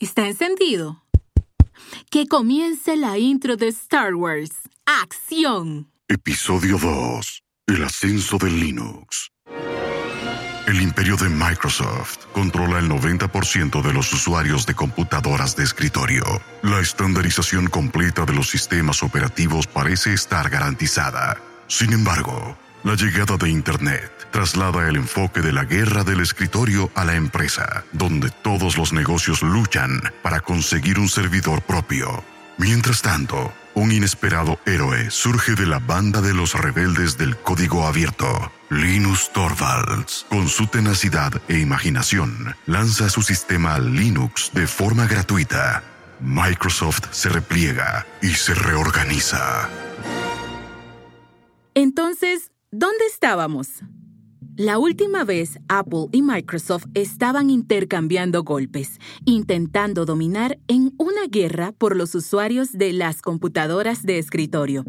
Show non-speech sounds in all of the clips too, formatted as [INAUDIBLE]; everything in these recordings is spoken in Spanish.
¿Está encendido? Que comience la intro de Star Wars. ¡Acción! Episodio 2. El ascenso de Linux. El imperio de Microsoft controla el 90% de los usuarios de computadoras de escritorio. La estandarización completa de los sistemas operativos parece estar garantizada. Sin embargo, la llegada de Internet traslada el enfoque de la guerra del escritorio a la empresa, donde todos los negocios luchan para conseguir un servidor propio. Mientras tanto, un inesperado héroe surge de la banda de los rebeldes del código abierto. Linus Torvalds, con su tenacidad e imaginación, lanza su sistema Linux de forma gratuita. Microsoft se repliega y se reorganiza. Entonces, ¿dónde estábamos? La última vez Apple y Microsoft estaban intercambiando golpes, intentando dominar en una guerra por los usuarios de las computadoras de escritorio.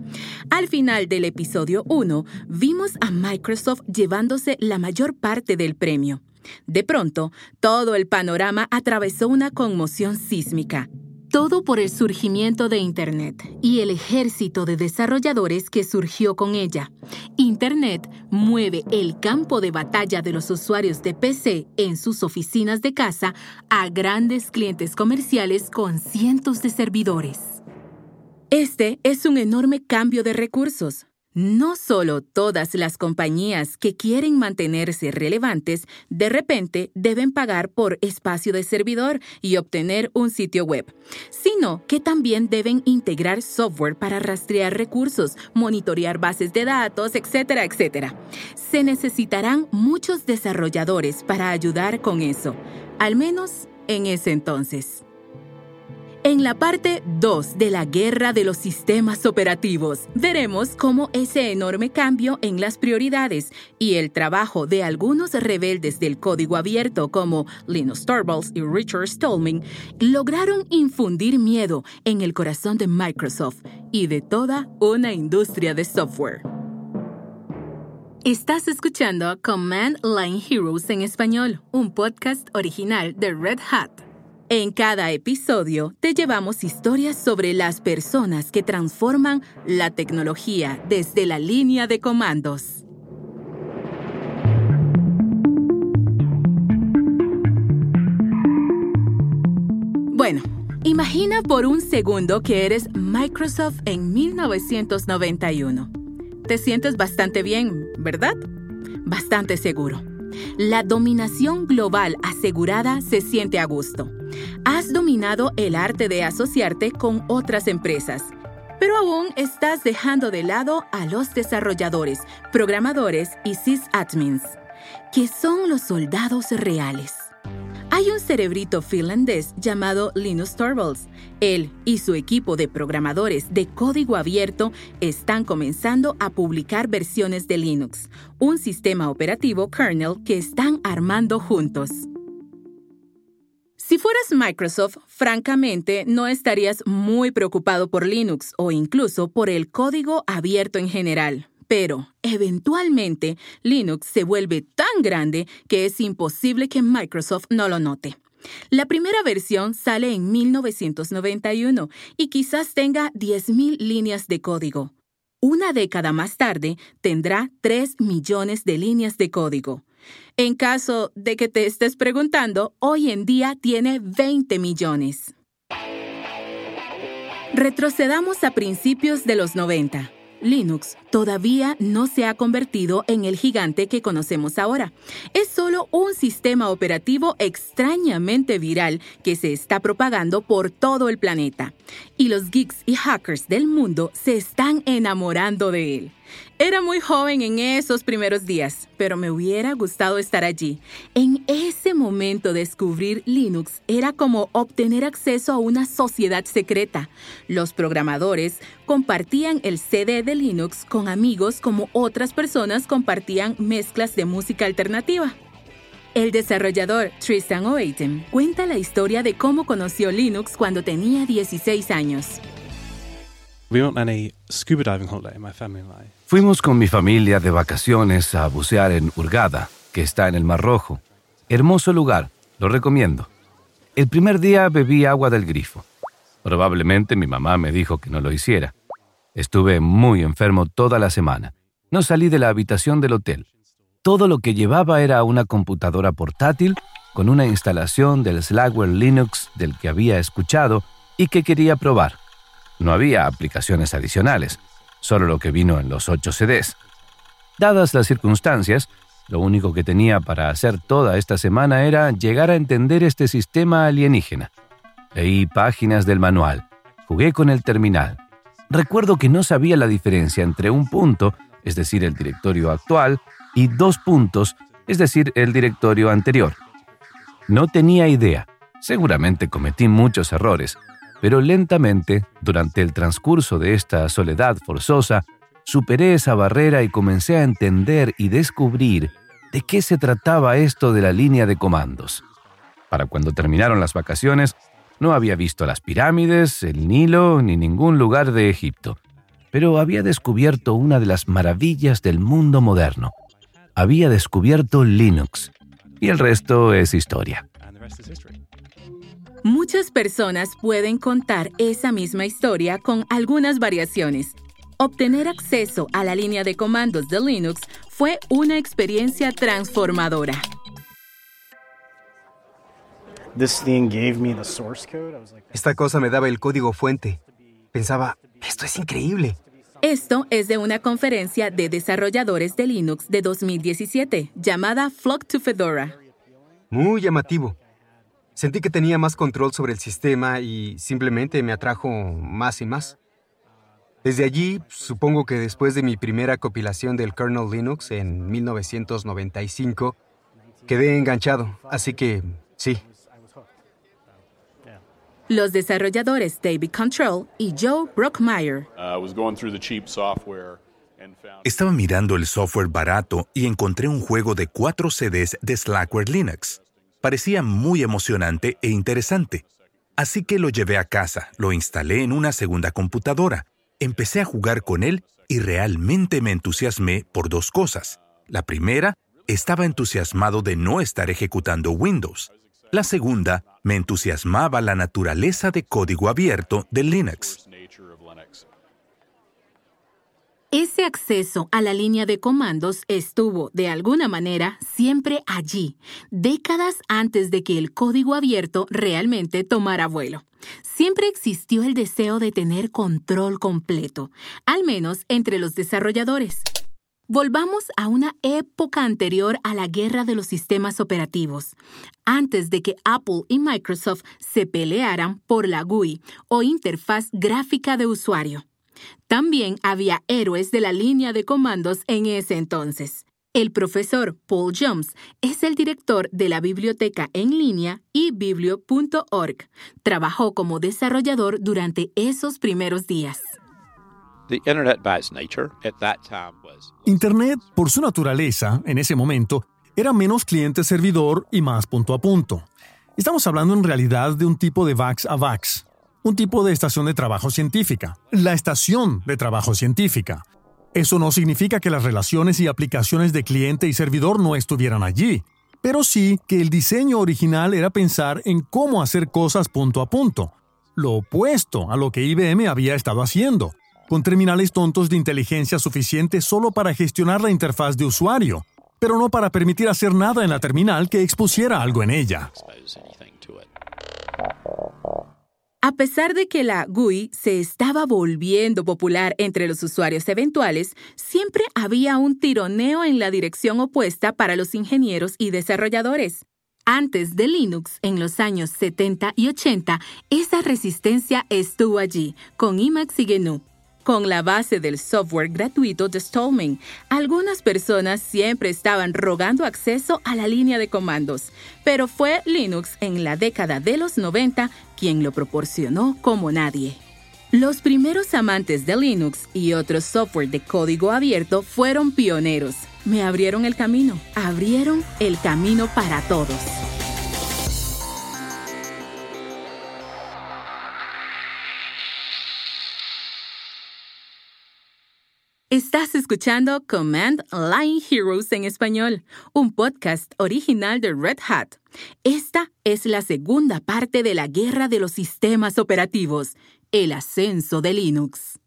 Al final del episodio 1, vimos a Microsoft llevándose la mayor parte del premio. De pronto, todo el panorama atravesó una conmoción sísmica. Todo por el surgimiento de Internet y el ejército de desarrolladores que surgió con ella. Internet mueve el campo de batalla de los usuarios de PC en sus oficinas de casa a grandes clientes comerciales con cientos de servidores. Este es un enorme cambio de recursos, no solo todas las compañías que quieren mantenerse relevantes de repente deben pagar por espacio de servidor y obtener un sitio web, sino que también deben integrar software para rastrear recursos, monitorear bases de datos, etcétera, etcétera. Se necesitarán muchos desarrolladores para ayudar con eso, al menos en ese entonces. En la parte 2 de la guerra de los sistemas operativos, veremos cómo ese enorme cambio en las prioridades y el trabajo de algunos rebeldes del código abierto como Linus Torvalds y Richard Stallman lograron infundir miedo en el corazón de Microsoft y de toda una industria de software. Estás escuchando Command Line Heroes en español, un podcast original de Red Hat. En cada episodio te llevamos historias sobre las personas que transforman la tecnología desde la línea de comandos. Bueno, imagina por un segundo que eres Microsoft en 1991. Te sientes bastante bien, ¿verdad? Bastante seguro. La dominación global asegurada se siente a gusto has dominado el arte de asociarte con otras empresas, pero aún estás dejando de lado a los desarrolladores, programadores y sysadmins, que son los soldados reales. Hay un cerebrito finlandés llamado Linus Torvalds. Él y su equipo de programadores de código abierto están comenzando a publicar versiones de Linux, un sistema operativo kernel que están armando juntos. Si fueras Microsoft, francamente, no estarías muy preocupado por Linux o incluso por el código abierto en general. Pero, eventualmente, Linux se vuelve tan grande que es imposible que Microsoft no lo note. La primera versión sale en 1991 y quizás tenga 10.000 líneas de código. Una década más tarde tendrá 3 millones de líneas de código. En caso de que te estés preguntando, hoy en día tiene 20 millones. Retrocedamos a principios de los 90. Linux todavía no se ha convertido en el gigante que conocemos ahora. Es solo un sistema operativo extrañamente viral que se está propagando por todo el planeta. Y los geeks y hackers del mundo se están enamorando de él. Era muy joven en esos primeros días, pero me hubiera gustado estar allí. En ese momento descubrir Linux era como obtener acceso a una sociedad secreta. Los programadores compartían el CD de Linux con amigos como otras personas compartían mezclas de música alternativa. El desarrollador Tristan O'Atem cuenta la historia de cómo conoció Linux cuando tenía 16 años. Fuimos con mi familia de vacaciones a bucear en Hurghada, que está en el Mar Rojo. Hermoso lugar, lo recomiendo. El primer día bebí agua del grifo. Probablemente mi mamá me dijo que no lo hiciera. Estuve muy enfermo toda la semana. No salí de la habitación del hotel. Todo lo que llevaba era una computadora portátil con una instalación del Slackware Linux del que había escuchado y que quería probar. No había aplicaciones adicionales, solo lo que vino en los 8 CDs. Dadas las circunstancias, lo único que tenía para hacer toda esta semana era llegar a entender este sistema alienígena. Leí páginas del manual, jugué con el terminal. Recuerdo que no sabía la diferencia entre un punto, es decir, el directorio actual, y dos puntos, es decir, el directorio anterior. No tenía idea. Seguramente cometí muchos errores, pero lentamente, durante el transcurso de esta soledad forzosa, superé esa barrera y comencé a entender y descubrir de qué se trataba esto de la línea de comandos. Para cuando terminaron las vacaciones, no había visto las pirámides, el Nilo ni ningún lugar de Egipto, pero había descubierto una de las maravillas del mundo moderno. Había descubierto Linux, y el resto es historia. Muchas personas pueden contar esa misma historia con algunas variaciones. Obtener acceso a la línea de comandos de Linux fue una experiencia transformadora. Esta cosa me daba el código fuente. Pensaba, esto es increíble. Esto es de una conferencia de desarrolladores de Linux de 2017 llamada Flock to Fedora. Muy llamativo. Sentí que tenía más control sobre el sistema y simplemente me atrajo más y más. Desde allí, supongo que después de mi primera compilación del kernel Linux en 1995, quedé enganchado, así que sí, los desarrolladores David Control y Joe Brockmeyer. Estaba mirando el software barato y encontré un juego de cuatro CDs de Slackware Linux. Parecía muy emocionante e interesante. Así que lo llevé a casa, lo instalé en una segunda computadora, empecé a jugar con él y realmente me entusiasmé por dos cosas. La primera, estaba entusiasmado de no estar ejecutando Windows. La segunda, me entusiasmaba la naturaleza de código abierto de Linux. Ese acceso a la línea de comandos estuvo, de alguna manera, siempre allí, décadas antes de que el código abierto realmente tomara vuelo. Siempre existió el deseo de tener control completo, al menos entre los desarrolladores. Volvamos a una época anterior a la guerra de los sistemas operativos, antes de que Apple y Microsoft se pelearan por la GUI o interfaz gráfica de usuario. También había héroes de la línea de comandos en ese entonces. El profesor Paul Jones es el director de la biblioteca en línea ebiblio.org. Trabajó como desarrollador durante esos primeros días. Internet, por su naturaleza, en ese momento, era menos cliente-servidor y más punto a punto. Estamos hablando en realidad de un tipo de VAX a VAX, un tipo de estación de trabajo científica, la estación de trabajo científica. Eso no significa que las relaciones y aplicaciones de cliente y servidor no estuvieran allí, pero sí que el diseño original era pensar en cómo hacer cosas punto a punto, lo opuesto a lo que IBM había estado haciendo, con terminales tontos de inteligencia suficiente solo para gestionar la interfaz de usuario, pero no para permitir hacer nada en la terminal que expusiera algo en ella. A pesar de que la GUI se estaba volviendo popular entre los usuarios eventuales, siempre había un tironeo en la dirección opuesta para los ingenieros y desarrolladores. Antes de Linux, en los años 70 y 80, esa resistencia estuvo allí, con Emacs y GNU. Con la base del software gratuito de Stallman, algunas personas siempre estaban rogando acceso a la línea de comandos, pero fue Linux en la década de los 90 quien lo proporcionó como nadie. Los primeros amantes de Linux y otros software de código abierto fueron pioneros. Me abrieron el camino, abrieron el camino para todos. Estás escuchando Command Line Heroes en español, un podcast original de Red Hat. Esta es la segunda parte de la guerra de los sistemas operativos, el ascenso de Linux.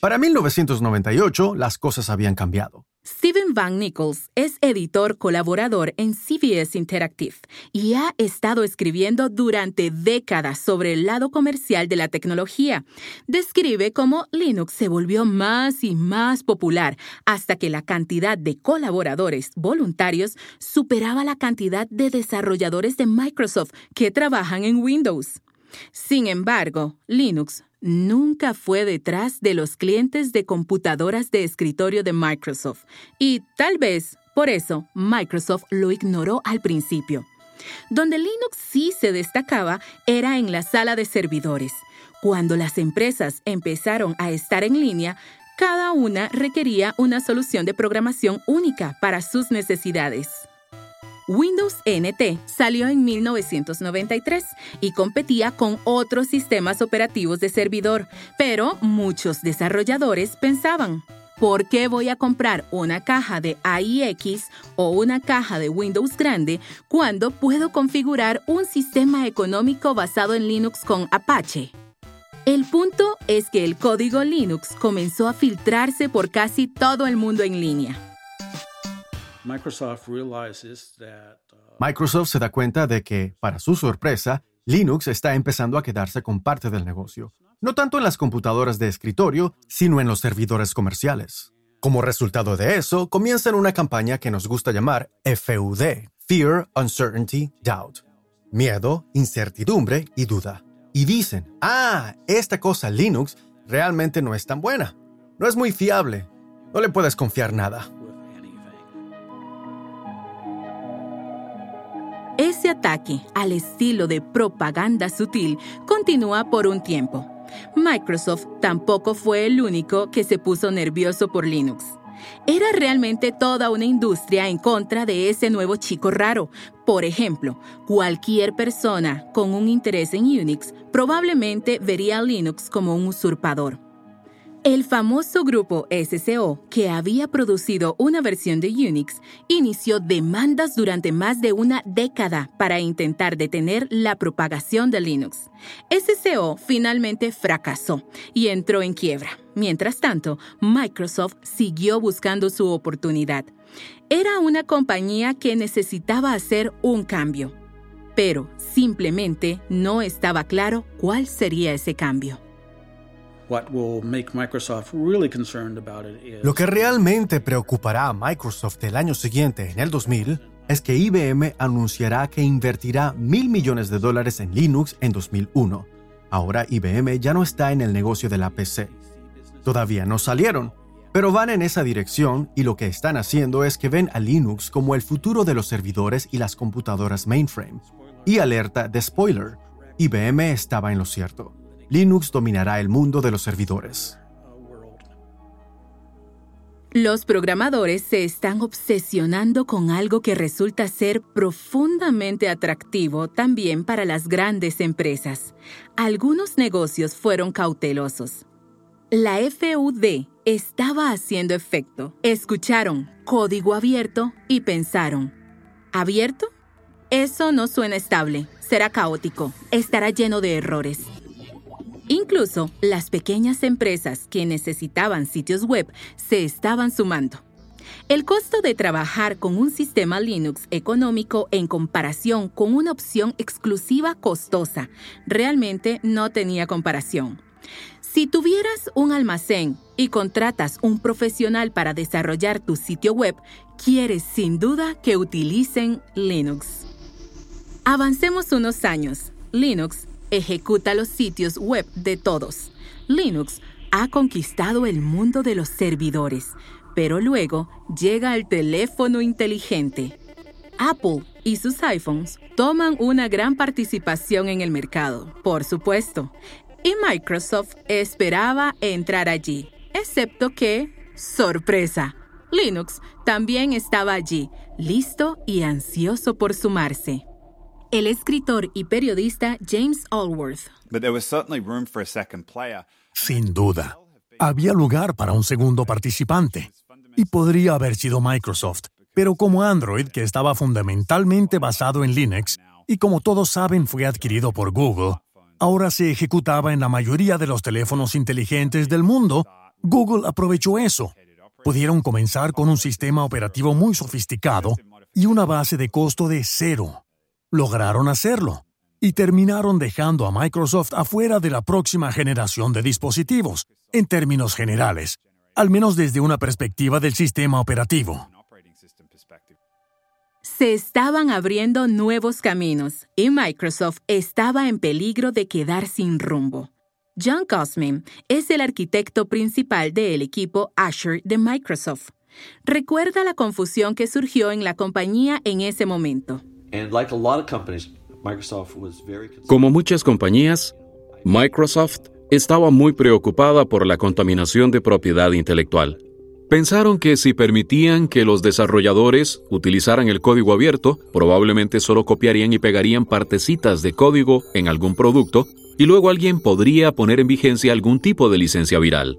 Para 1998, las cosas habían cambiado. Steven Van Nichols es editor colaborador en CBS Interactive y ha estado escribiendo durante décadas sobre el lado comercial de la tecnología. Describe cómo Linux se volvió más y más popular hasta que la cantidad de colaboradores voluntarios superaba la cantidad de desarrolladores de Microsoft que trabajan en Windows. Sin embargo, Linux nunca fue detrás de los clientes de computadoras de escritorio de Microsoft y tal vez por eso Microsoft lo ignoró al principio. Donde Linux sí se destacaba era en la sala de servidores. Cuando las empresas empezaron a estar en línea, cada una requería una solución de programación única para sus necesidades. Windows NT salió en 1993 y competía con otros sistemas operativos de servidor, pero muchos desarrolladores pensaban, ¿por qué voy a comprar una caja de AIX o una caja de Windows grande cuando puedo configurar un sistema económico basado en Linux con Apache? El punto es que el código Linux comenzó a filtrarse por casi todo el mundo en línea. Uh, Microsoft se da cuenta de que, para su sorpresa, Linux está empezando a quedarse con parte del negocio, no tanto en las computadoras de escritorio, sino en los servidores comerciales. Como resultado de eso, comienzan una campaña que nos gusta llamar FUD, Fear, Uncertainty, Doubt. Miedo, incertidumbre y duda. Y dicen, ah, esta cosa Linux realmente no es tan buena. No es muy fiable. No le puedes confiar nada. Ese ataque al estilo de propaganda sutil continúa por un tiempo. Microsoft tampoco fue el único que se puso nervioso por Linux. Era realmente toda una industria en contra de ese nuevo chico raro. Por ejemplo, cualquier persona con un interés en Unix probablemente vería a Linux como un usurpador. El famoso grupo SCO, que había producido una versión de Unix, inició demandas durante más de una década para intentar detener la propagación de Linux. SCO finalmente fracasó y entró en quiebra. Mientras tanto, Microsoft siguió buscando su oportunidad. Era una compañía que necesitaba hacer un cambio, pero simplemente no estaba claro cuál sería ese cambio. Lo que realmente preocupará a Microsoft el año siguiente, en el 2000, es que IBM anunciará que invertirá mil millones de dólares en Linux en 2001. Ahora IBM ya no está en el negocio de la PC. Todavía no salieron, pero van en esa dirección y lo que están haciendo es que ven a Linux como el futuro de los servidores y las computadoras mainframe. Y alerta de spoiler, IBM estaba en lo cierto. Linux dominará el mundo de los servidores. Los programadores se están obsesionando con algo que resulta ser profundamente atractivo también para las grandes empresas. Algunos negocios fueron cautelosos. La FUD estaba haciendo efecto. Escucharon código abierto y pensaron, ¿abierto? Eso no suena estable, será caótico, estará lleno de errores. Incluso las pequeñas empresas que necesitaban sitios web se estaban sumando. El costo de trabajar con un sistema Linux económico en comparación con una opción exclusiva costosa realmente no tenía comparación. Si tuvieras un almacén y contratas un profesional para desarrollar tu sitio web, quieres sin duda que utilicen Linux. Avancemos unos años. Linux ejecuta los sitios web de todos. Linux ha conquistado el mundo de los servidores, pero luego llega el teléfono inteligente. Apple y sus iPhones toman una gran participación en el mercado, por supuesto, y Microsoft esperaba entrar allí, excepto que, sorpresa, Linux también estaba allí, listo y ansioso por sumarse el escritor y periodista James Allworth. Sin duda, había lugar para un segundo participante. Y podría haber sido Microsoft, pero como Android, que estaba fundamentalmente basado en Linux, y como todos saben fue adquirido por Google, ahora se ejecutaba en la mayoría de los teléfonos inteligentes del mundo, Google aprovechó eso. Pudieron comenzar con un sistema operativo muy sofisticado y una base de costo de cero. Lograron hacerlo y terminaron dejando a Microsoft afuera de la próxima generación de dispositivos, en términos generales, al menos desde una perspectiva del sistema operativo. Se estaban abriendo nuevos caminos y Microsoft estaba en peligro de quedar sin rumbo. John Cosmin es el arquitecto principal del equipo Azure de Microsoft. Recuerda la confusión que surgió en la compañía en ese momento. Como muchas compañías, Microsoft estaba muy preocupada por la contaminación de propiedad intelectual. Pensaron que si permitían que los desarrolladores utilizaran el código abierto, probablemente solo copiarían y pegarían partecitas de código en algún producto y luego alguien podría poner en vigencia algún tipo de licencia viral.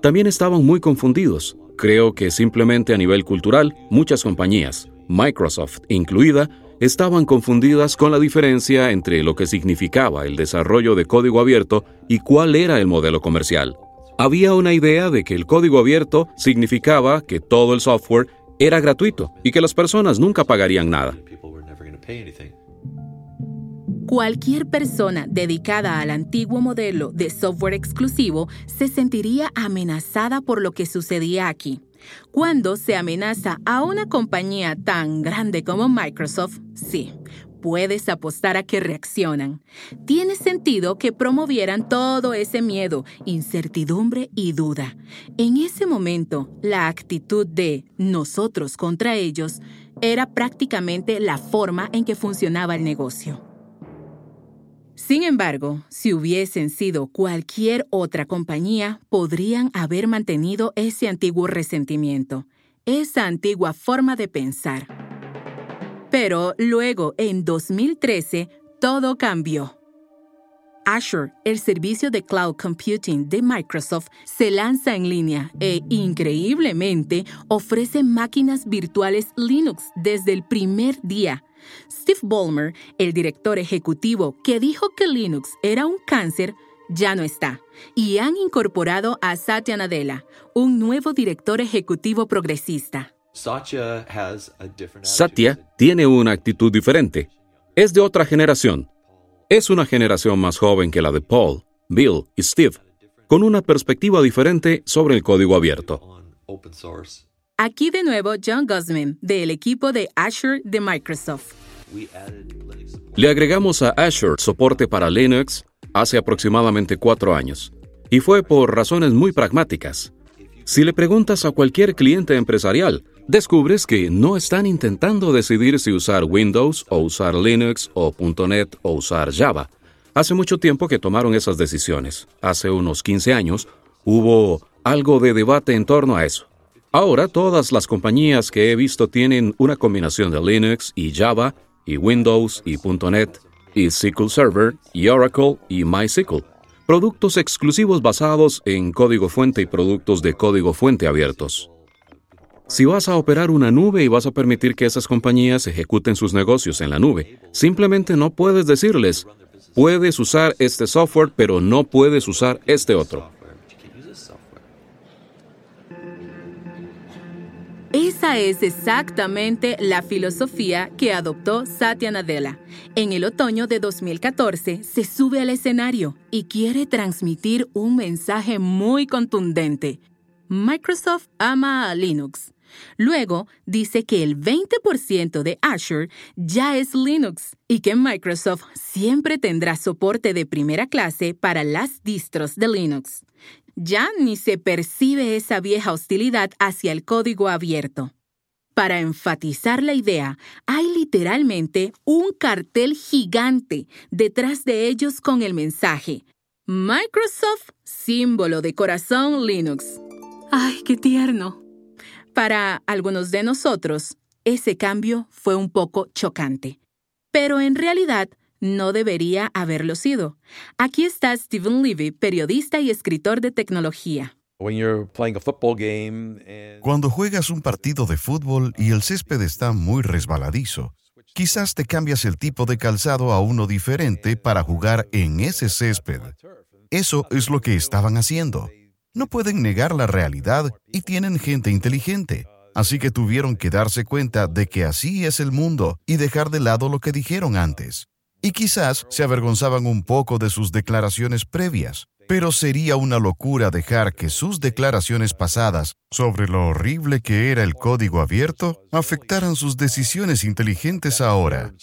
También estaban muy confundidos. Creo que simplemente a nivel cultural, muchas compañías, Microsoft incluida, estaban confundidas con la diferencia entre lo que significaba el desarrollo de código abierto y cuál era el modelo comercial. Había una idea de que el código abierto significaba que todo el software era gratuito y que las personas nunca pagarían nada. Cualquier persona dedicada al antiguo modelo de software exclusivo se sentiría amenazada por lo que sucedía aquí. Cuando se amenaza a una compañía tan grande como Microsoft, sí, puedes apostar a que reaccionan. Tiene sentido que promovieran todo ese miedo, incertidumbre y duda. En ese momento, la actitud de nosotros contra ellos era prácticamente la forma en que funcionaba el negocio. Sin embargo, si hubiesen sido cualquier otra compañía, podrían haber mantenido ese antiguo resentimiento, esa antigua forma de pensar. Pero luego, en 2013, todo cambió. Azure, el servicio de cloud computing de Microsoft, se lanza en línea e, increíblemente, ofrece máquinas virtuales Linux desde el primer día Steve Ballmer, el director ejecutivo que dijo que Linux era un cáncer, ya no está, y han incorporado a Satya Nadella, un nuevo director ejecutivo progresista. Satya tiene una actitud diferente. Es de otra generación. Es una generación más joven que la de Paul, Bill y Steve, con una perspectiva diferente sobre el código abierto. Aquí de nuevo John Guzman, del equipo de Azure de Microsoft. Le agregamos a Azure soporte para Linux hace aproximadamente cuatro años, y fue por razones muy pragmáticas. Si le preguntas a cualquier cliente empresarial, descubres que no están intentando decidir si usar Windows o usar Linux o .NET o usar Java. Hace mucho tiempo que tomaron esas decisiones. Hace unos 15 años hubo algo de debate en torno a eso. Ahora todas las compañías que he visto tienen una combinación de Linux y Java y Windows y .NET y SQL Server y Oracle y MySQL. Productos exclusivos basados en código fuente y productos de código fuente abiertos. Si vas a operar una nube y vas a permitir que esas compañías ejecuten sus negocios en la nube, simplemente no puedes decirles, puedes usar este software pero no puedes usar este otro. Esa es exactamente la filosofía que adoptó Satya Nadella. En el otoño de 2014 se sube al escenario y quiere transmitir un mensaje muy contundente. Microsoft ama a Linux. Luego dice que el 20% de Azure ya es Linux y que Microsoft siempre tendrá soporte de primera clase para las distros de Linux ya ni se percibe esa vieja hostilidad hacia el código abierto. Para enfatizar la idea, hay literalmente un cartel gigante detrás de ellos con el mensaje Microsoft, símbolo de corazón Linux. ¡Ay, qué tierno! Para algunos de nosotros, ese cambio fue un poco chocante. Pero en realidad, no debería haberlo sido. Aquí está Stephen Levy, periodista y escritor de tecnología. Cuando juegas un partido de fútbol y el césped está muy resbaladizo, quizás te cambias el tipo de calzado a uno diferente para jugar en ese césped. Eso es lo que estaban haciendo. No pueden negar la realidad y tienen gente inteligente. Así que tuvieron que darse cuenta de que así es el mundo y dejar de lado lo que dijeron antes. Y quizás se avergonzaban un poco de sus declaraciones previas, pero sería una locura dejar que sus declaraciones pasadas sobre lo horrible que era el código abierto afectaran sus decisiones inteligentes ahora.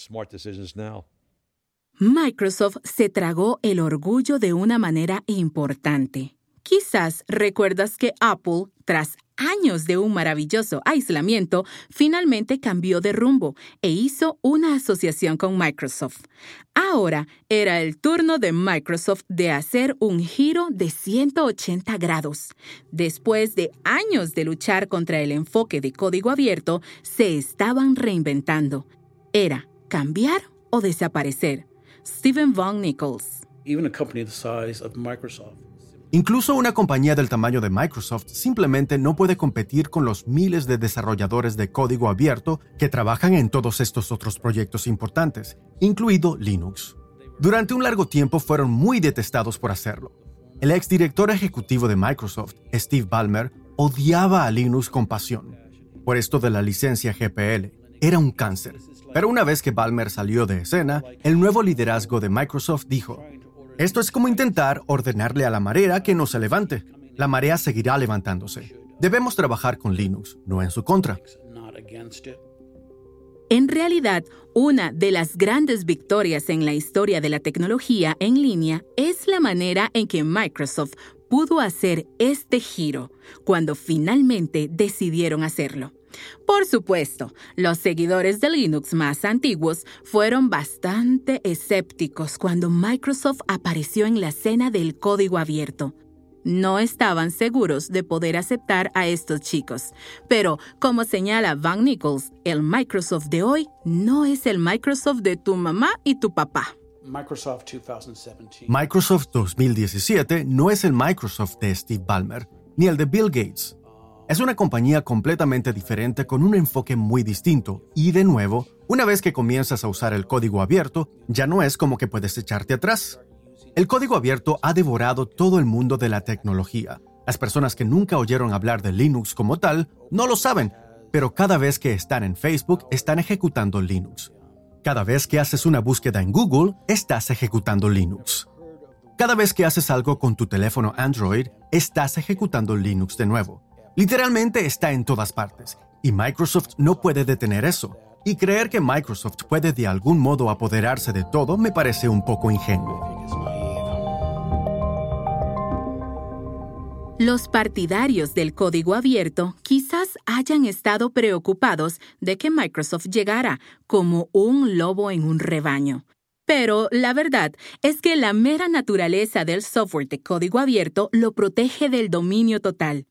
Microsoft se tragó el orgullo de una manera importante. Quizás recuerdas que Apple, tras años de un maravilloso aislamiento, finalmente cambió de rumbo e hizo una asociación con Microsoft. Ahora era el turno de Microsoft de hacer un giro de 180 grados. Después de años de luchar contra el enfoque de código abierto, se estaban reinventando. Era cambiar o desaparecer. Stephen Von Nichols. Incluso una compañía del tamaño de Microsoft simplemente no puede competir con los miles de desarrolladores de código abierto que trabajan en todos estos otros proyectos importantes, incluido Linux. Durante un largo tiempo fueron muy detestados por hacerlo. El exdirector ejecutivo de Microsoft, Steve Ballmer, odiaba a Linux con pasión. Por esto de la licencia GPL, era un cáncer. Pero una vez que Ballmer salió de escena, el nuevo liderazgo de Microsoft dijo, esto es como intentar ordenarle a la marea que no se levante. La marea seguirá levantándose. Debemos trabajar con Linux, no en su contra. En realidad, una de las grandes victorias en la historia de la tecnología en línea es la manera en que Microsoft pudo hacer este giro cuando finalmente decidieron hacerlo. Por supuesto, los seguidores de Linux más antiguos fueron bastante escépticos cuando Microsoft apareció en la escena del código abierto. No estaban seguros de poder aceptar a estos chicos, pero como señala Van Nichols, el Microsoft de hoy no es el Microsoft de tu mamá y tu papá. Microsoft 2017 no es el Microsoft de Steve Ballmer, ni el de Bill Gates. Es una compañía completamente diferente con un enfoque muy distinto y de nuevo, una vez que comienzas a usar el código abierto, ya no es como que puedes echarte atrás. El código abierto ha devorado todo el mundo de la tecnología. Las personas que nunca oyeron hablar de Linux como tal no lo saben, pero cada vez que están en Facebook están ejecutando Linux. Cada vez que haces una búsqueda en Google, estás ejecutando Linux. Cada vez que haces algo con tu teléfono Android, estás ejecutando Linux de nuevo. Literalmente está en todas partes, y Microsoft no puede detener eso. Y creer que Microsoft puede de algún modo apoderarse de todo me parece un poco ingenuo. Los partidarios del código abierto quizás hayan estado preocupados de que Microsoft llegara como un lobo en un rebaño. Pero la verdad es que la mera naturaleza del software de código abierto lo protege del dominio total.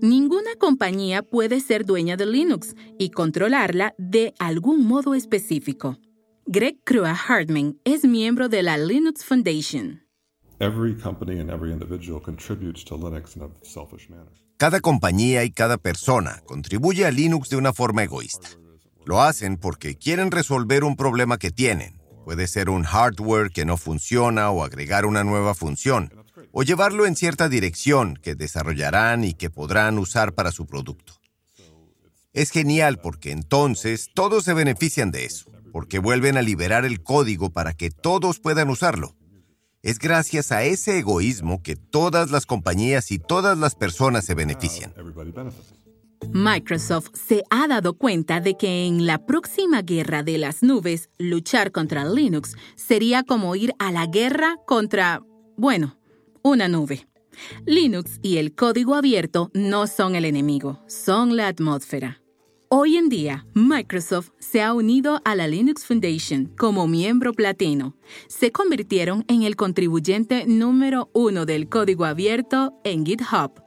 Ninguna compañía puede ser dueña de Linux y controlarla de algún modo específico. Greg Crua Hartman es miembro de la Linux Foundation. Cada compañía y cada persona contribuye a Linux de una forma egoísta. Lo hacen porque quieren resolver un problema que tienen. Puede ser un hardware que no funciona o agregar una nueva función o llevarlo en cierta dirección que desarrollarán y que podrán usar para su producto. Es genial porque entonces todos se benefician de eso, porque vuelven a liberar el código para que todos puedan usarlo. Es gracias a ese egoísmo que todas las compañías y todas las personas se benefician. Microsoft se ha dado cuenta de que en la próxima guerra de las nubes, luchar contra Linux sería como ir a la guerra contra, bueno, una nube. Linux y el código abierto no son el enemigo, son la atmósfera. Hoy en día, Microsoft se ha unido a la Linux Foundation como miembro platino. Se convirtieron en el contribuyente número uno del código abierto en GitHub.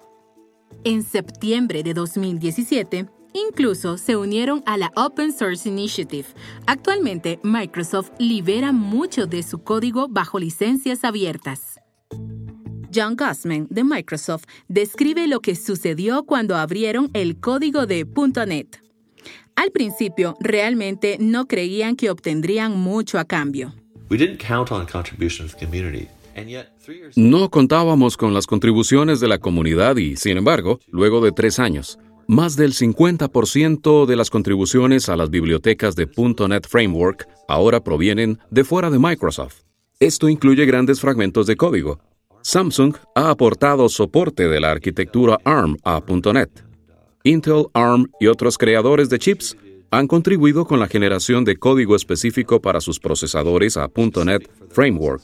En septiembre de 2017, Incluso se unieron a la Open Source Initiative. Actualmente, Microsoft libera mucho de su código bajo licencias abiertas. John Gusman de Microsoft describe lo que sucedió cuando abrieron el código de .NET. Al principio, realmente no creían que obtendrían mucho a cambio. No contábamos con las contribuciones de la comunidad y, sin embargo, luego de tres años, más del 50% de las contribuciones a las bibliotecas de .NET Framework ahora provienen de fuera de Microsoft. Esto incluye grandes fragmentos de código. Samsung ha aportado soporte de la arquitectura ARM a .NET. Intel, ARM y otros creadores de chips han contribuido con la generación de código específico para sus procesadores a .NET Framework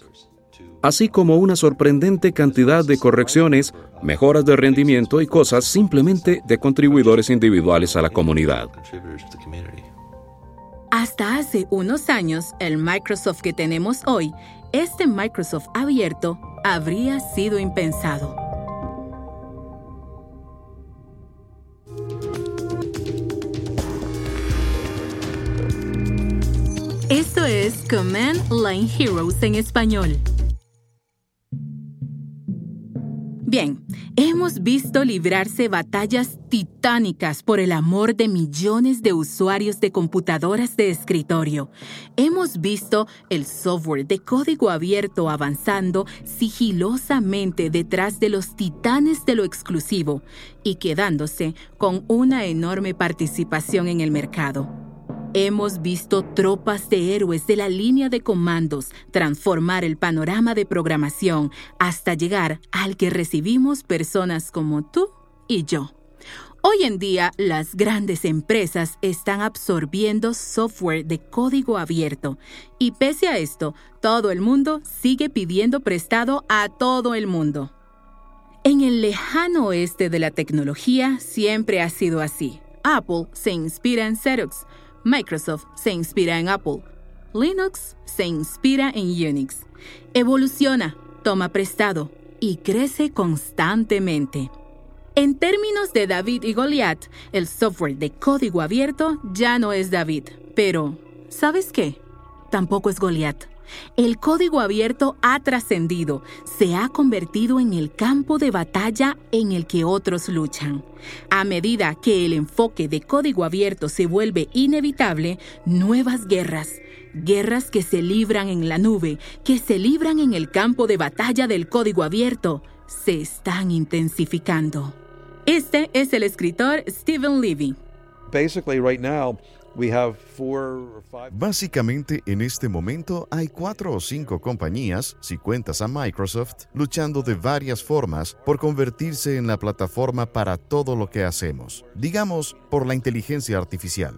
así como una sorprendente cantidad de correcciones, mejoras de rendimiento y cosas simplemente de contribuidores individuales a la comunidad. Hasta hace unos años, el Microsoft que tenemos hoy, este Microsoft abierto, habría sido impensado. Esto es Command Line Heroes en español. Bien, hemos visto librarse batallas titánicas por el amor de millones de usuarios de computadoras de escritorio. Hemos visto el software de código abierto avanzando sigilosamente detrás de los titanes de lo exclusivo y quedándose con una enorme participación en el mercado. Hemos visto tropas de héroes de la línea de comandos transformar el panorama de programación hasta llegar al que recibimos personas como tú y yo. Hoy en día, las grandes empresas están absorbiendo software de código abierto y pese a esto, todo el mundo sigue pidiendo prestado a todo el mundo. En el lejano oeste de la tecnología siempre ha sido así. Apple se inspira en Xerox, Microsoft se inspira en Apple. Linux se inspira en Unix. Evoluciona, toma prestado y crece constantemente. En términos de David y Goliath, el software de código abierto ya no es David, pero ¿sabes qué? Tampoco es Goliath. El código abierto ha trascendido, se ha convertido en el campo de batalla en el que otros luchan. A medida que el enfoque de código abierto se vuelve inevitable, nuevas guerras, guerras que se libran en la nube, que se libran en el campo de batalla del código abierto, se están intensificando. Este es el escritor Stephen Levy. Basically right now Básicamente, en este momento hay cuatro o cinco compañías, si cuentas a Microsoft, luchando de varias formas por convertirse en la plataforma para todo lo que hacemos, digamos, por la inteligencia artificial.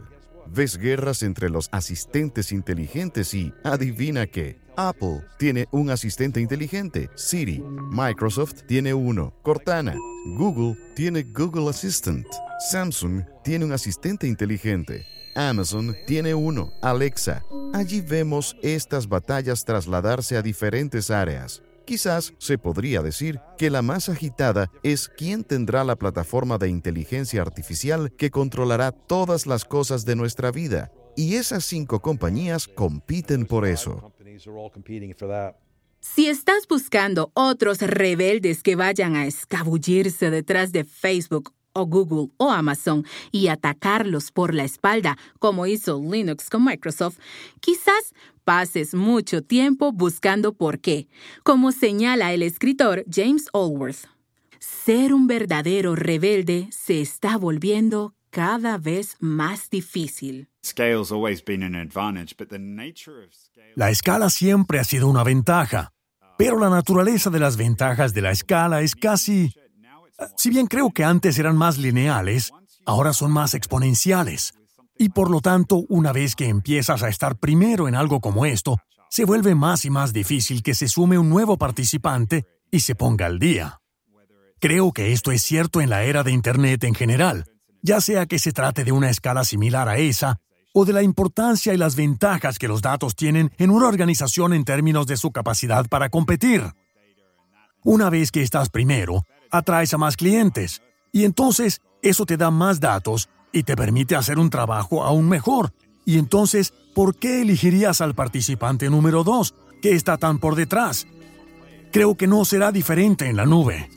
Ves guerras entre los asistentes inteligentes y, adivina qué, Apple tiene un asistente inteligente, Siri. Microsoft tiene uno, Cortana. Google tiene Google Assistant. Samsung tiene un asistente inteligente. Amazon tiene uno, Alexa. Allí vemos estas batallas trasladarse a diferentes áreas. Quizás se podría decir que la más agitada es quién tendrá la plataforma de inteligencia artificial que controlará todas las cosas de nuestra vida. Y esas cinco compañías compiten por eso. Si estás buscando otros rebeldes que vayan a escabullirse detrás de Facebook o Google o Amazon y atacarlos por la espalda, como hizo Linux con Microsoft, quizás pases mucho tiempo buscando por qué, como señala el escritor James Allworth. Ser un verdadero rebelde se está volviendo cada vez más difícil. La escala siempre ha sido una ventaja, pero la naturaleza de las ventajas de la escala es casi [LAUGHS] si bien creo que antes eran más lineales, ahora son más exponenciales. Y por lo tanto, una vez que empiezas a estar primero en algo como esto, se vuelve más y más difícil que se sume un nuevo participante y se ponga al día. Creo que esto es cierto en la era de Internet en general, ya sea que se trate de una escala similar a esa, o de la importancia y las ventajas que los datos tienen en una organización en términos de su capacidad para competir. Una vez que estás primero, atraes a más clientes y entonces eso te da más datos y te permite hacer un trabajo aún mejor. Y entonces, ¿por qué elegirías al participante número 2, que está tan por detrás? Creo que no será diferente en la nube.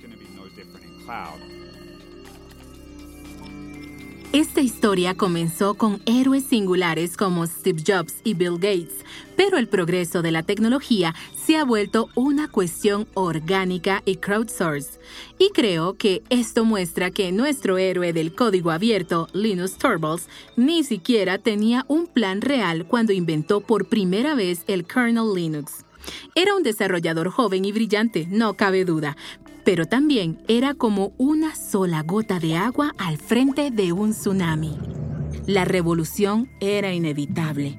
Esta historia comenzó con héroes singulares como Steve Jobs y Bill Gates, pero el progreso de la tecnología se ha vuelto una cuestión orgánica y crowdsourced. Y creo que esto muestra que nuestro héroe del código abierto, Linus Torvalds, ni siquiera tenía un plan real cuando inventó por primera vez el kernel Linux. Era un desarrollador joven y brillante, no cabe duda, pero también era como una sola gota de agua al frente de un tsunami. La revolución era inevitable.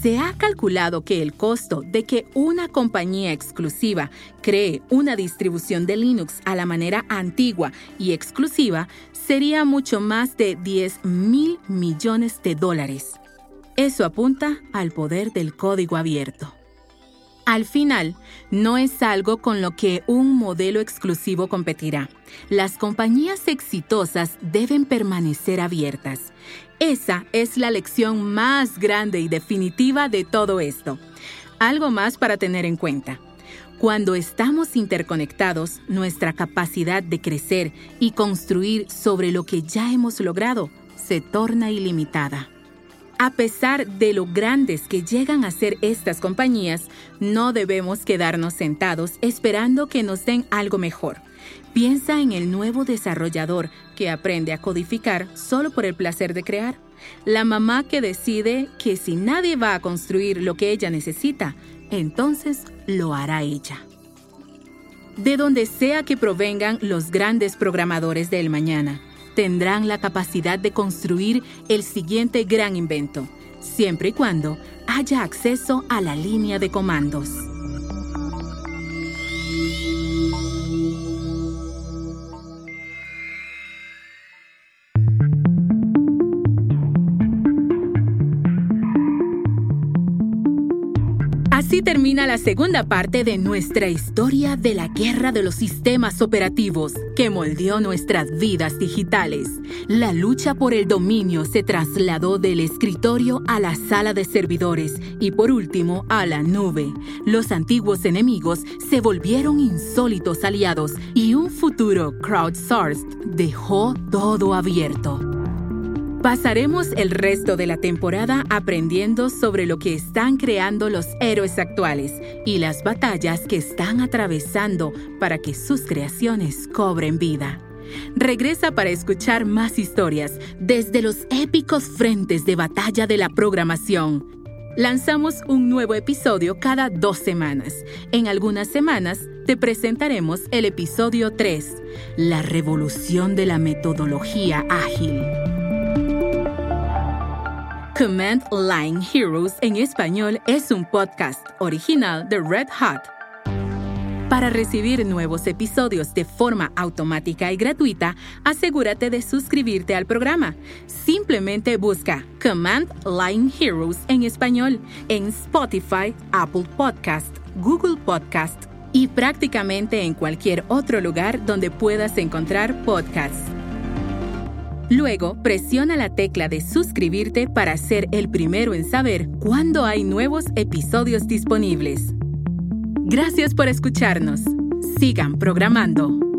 Se ha calculado que el costo de que una compañía exclusiva cree una distribución de Linux a la manera antigua y exclusiva sería mucho más de 10 mil millones de dólares. Eso apunta al poder del código abierto. Al final, no es algo con lo que un modelo exclusivo competirá. Las compañías exitosas deben permanecer abiertas. Esa es la lección más grande y definitiva de todo esto. Algo más para tener en cuenta. Cuando estamos interconectados, nuestra capacidad de crecer y construir sobre lo que ya hemos logrado se torna ilimitada. A pesar de lo grandes que llegan a ser estas compañías, no debemos quedarnos sentados esperando que nos den algo mejor. Piensa en el nuevo desarrollador que aprende a codificar solo por el placer de crear. La mamá que decide que si nadie va a construir lo que ella necesita, entonces lo hará ella. De donde sea que provengan los grandes programadores del mañana, tendrán la capacidad de construir el siguiente gran invento, siempre y cuando haya acceso a la línea de comandos. Termina la segunda parte de nuestra historia de la guerra de los sistemas operativos que moldeó nuestras vidas digitales. La lucha por el dominio se trasladó del escritorio a la sala de servidores y por último a la nube. Los antiguos enemigos se volvieron insólitos aliados y un futuro crowdsourced dejó todo abierto. Pasaremos el resto de la temporada aprendiendo sobre lo que están creando los héroes actuales y las batallas que están atravesando para que sus creaciones cobren vida. Regresa para escuchar más historias desde los épicos frentes de batalla de la programación. Lanzamos un nuevo episodio cada dos semanas. En algunas semanas te presentaremos el episodio 3, La revolución de la metodología ágil. Command Line Heroes en español es un podcast original de Red Hat. Para recibir nuevos episodios de forma automática y gratuita, asegúrate de suscribirte al programa. Simplemente busca Command Line Heroes en español en Spotify, Apple Podcast, Google Podcast y prácticamente en cualquier otro lugar donde puedas encontrar podcasts. Luego, presiona la tecla de suscribirte para ser el primero en saber cuándo hay nuevos episodios disponibles. Gracias por escucharnos. Sigan programando.